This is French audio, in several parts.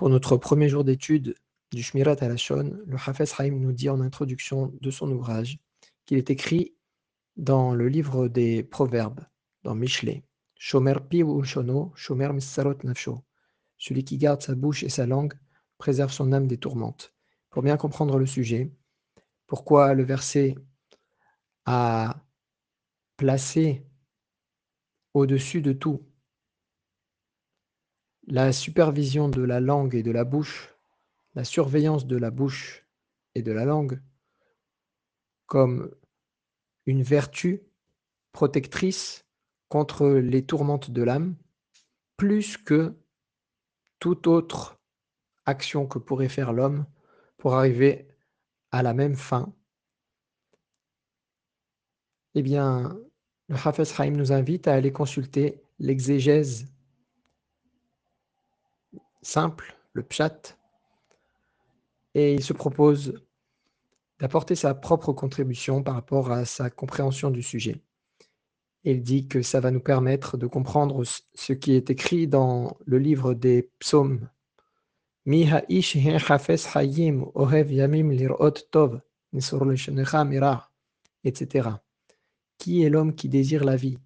Pour notre premier jour d'étude du Shmirat Alashon, le Hafez Haïm nous dit en introduction de son ouvrage qu'il est écrit dans le livre des Proverbes, dans Michelet, Shomer pi ou shono, shomer misarot nafsho. Celui qui garde sa bouche et sa langue préserve son âme des tourmentes. Pour bien comprendre le sujet, pourquoi le verset a placé au-dessus de tout la supervision de la langue et de la bouche, la surveillance de la bouche et de la langue comme une vertu protectrice contre les tourmentes de l'âme, plus que toute autre action que pourrait faire l'homme pour arriver à la même fin. Eh bien, le Hafez Haïm nous invite à aller consulter l'exégèse simple, le pshat, et il se propose d'apporter sa propre contribution par rapport à sa compréhension du sujet. Il dit que ça va nous permettre de comprendre ce qui est écrit dans le livre des psaumes. etc. Qui est l'homme qui désire la vie,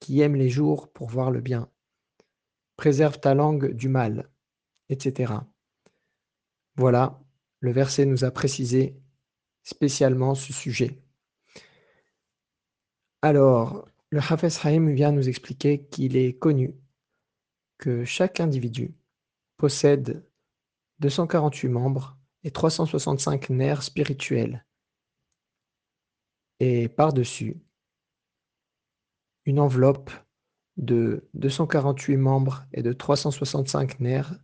qui aime les jours pour voir le bien? Préserve ta langue du mal, etc. Voilà, le verset nous a précisé spécialement ce sujet. Alors, le Hafez Haïm vient nous expliquer qu'il est connu que chaque individu possède 248 membres et 365 nerfs spirituels. Et par-dessus, une enveloppe de 248 membres et de 365 nerfs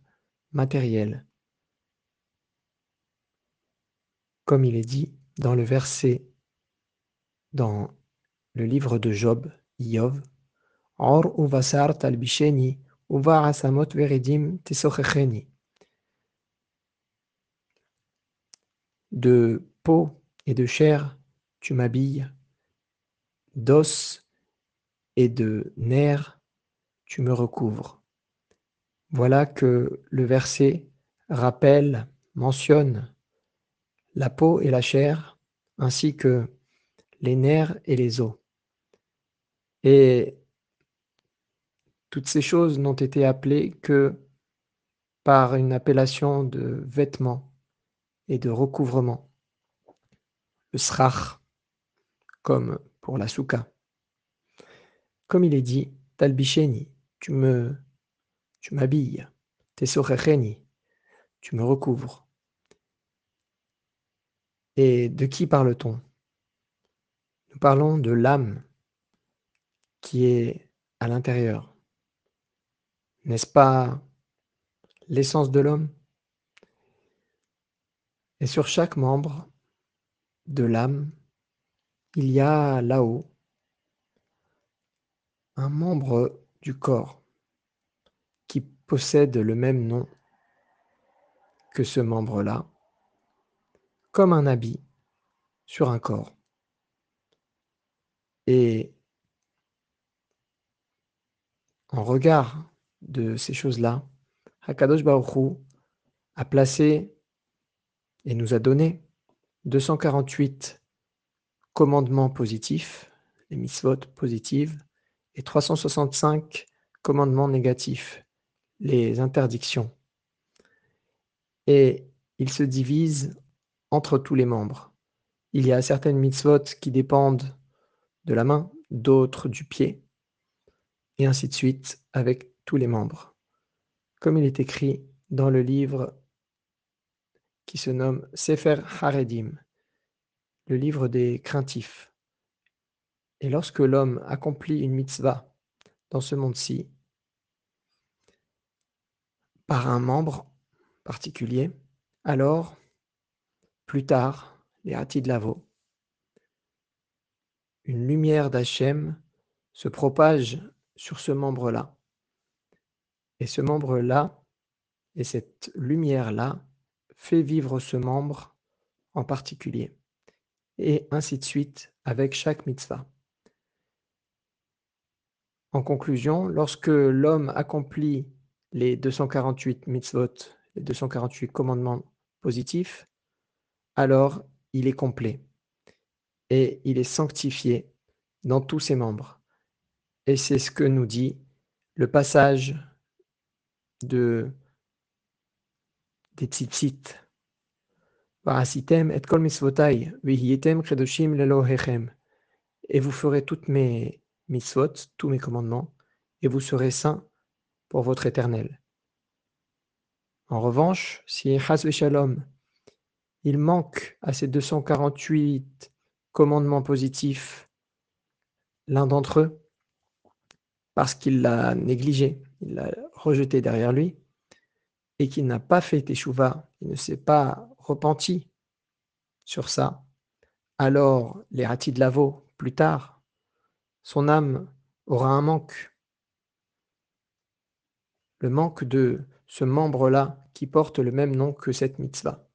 matériels. Comme il est dit dans le verset dans le livre de Job, Yov, Or uvasar talbisheni, uva asamot veredim tesochecheni. De peau et de chair, tu m'habilles, d'os de nerfs, tu me recouvres. Voilà que le verset rappelle, mentionne la peau et la chair, ainsi que les nerfs et les os. Et toutes ces choses n'ont été appelées que par une appellation de vêtements et de recouvrement. Le srach, comme pour la souka. Comme il est dit, talbisheni, tu me, tu m'habilles, tesorecheni, tu me recouvres. Et de qui parle-t-on? Nous parlons de l'âme qui est à l'intérieur. N'est-ce pas l'essence de l'homme? Et sur chaque membre de l'âme, il y a là-haut un membre du corps qui possède le même nom que ce membre-là comme un habit sur un corps. Et en regard de ces choses-là, Hakadosh Baruch a placé et nous a donné 248 commandements positifs, les mitzvot positives, et 365 commandements négatifs, les interdictions. Et il se divise entre tous les membres. Il y a certaines mitzvot qui dépendent de la main, d'autres du pied, et ainsi de suite avec tous les membres. Comme il est écrit dans le livre qui se nomme Sefer Haredim, le livre des craintifs. Et lorsque l'homme accomplit une mitzvah dans ce monde-ci, par un membre particulier, alors plus tard, les de Lavo, une lumière d'Hachem se propage sur ce membre-là. Et ce membre-là, et cette lumière-là, fait vivre ce membre en particulier. Et ainsi de suite avec chaque mitzvah. En conclusion, lorsque l'homme accomplit les 248 mitzvot, les 248 commandements positifs, alors il est complet et il est sanctifié dans tous ses membres. Et c'est ce que nous dit le passage de des tzitzit. et Et vous ferez toutes mes mitzvot, tous mes commandements, et vous serez saints pour votre éternel. En revanche, si Chas Shalom, il manque à ces 248 commandements positifs l'un d'entre eux, parce qu'il l'a négligé, il l'a rejeté derrière lui, et qu'il n'a pas fait teshuva, il ne s'est pas repenti sur ça, alors les de Lavo, plus tard, son âme aura un manque. Le manque de ce membre-là qui porte le même nom que cette mitzvah.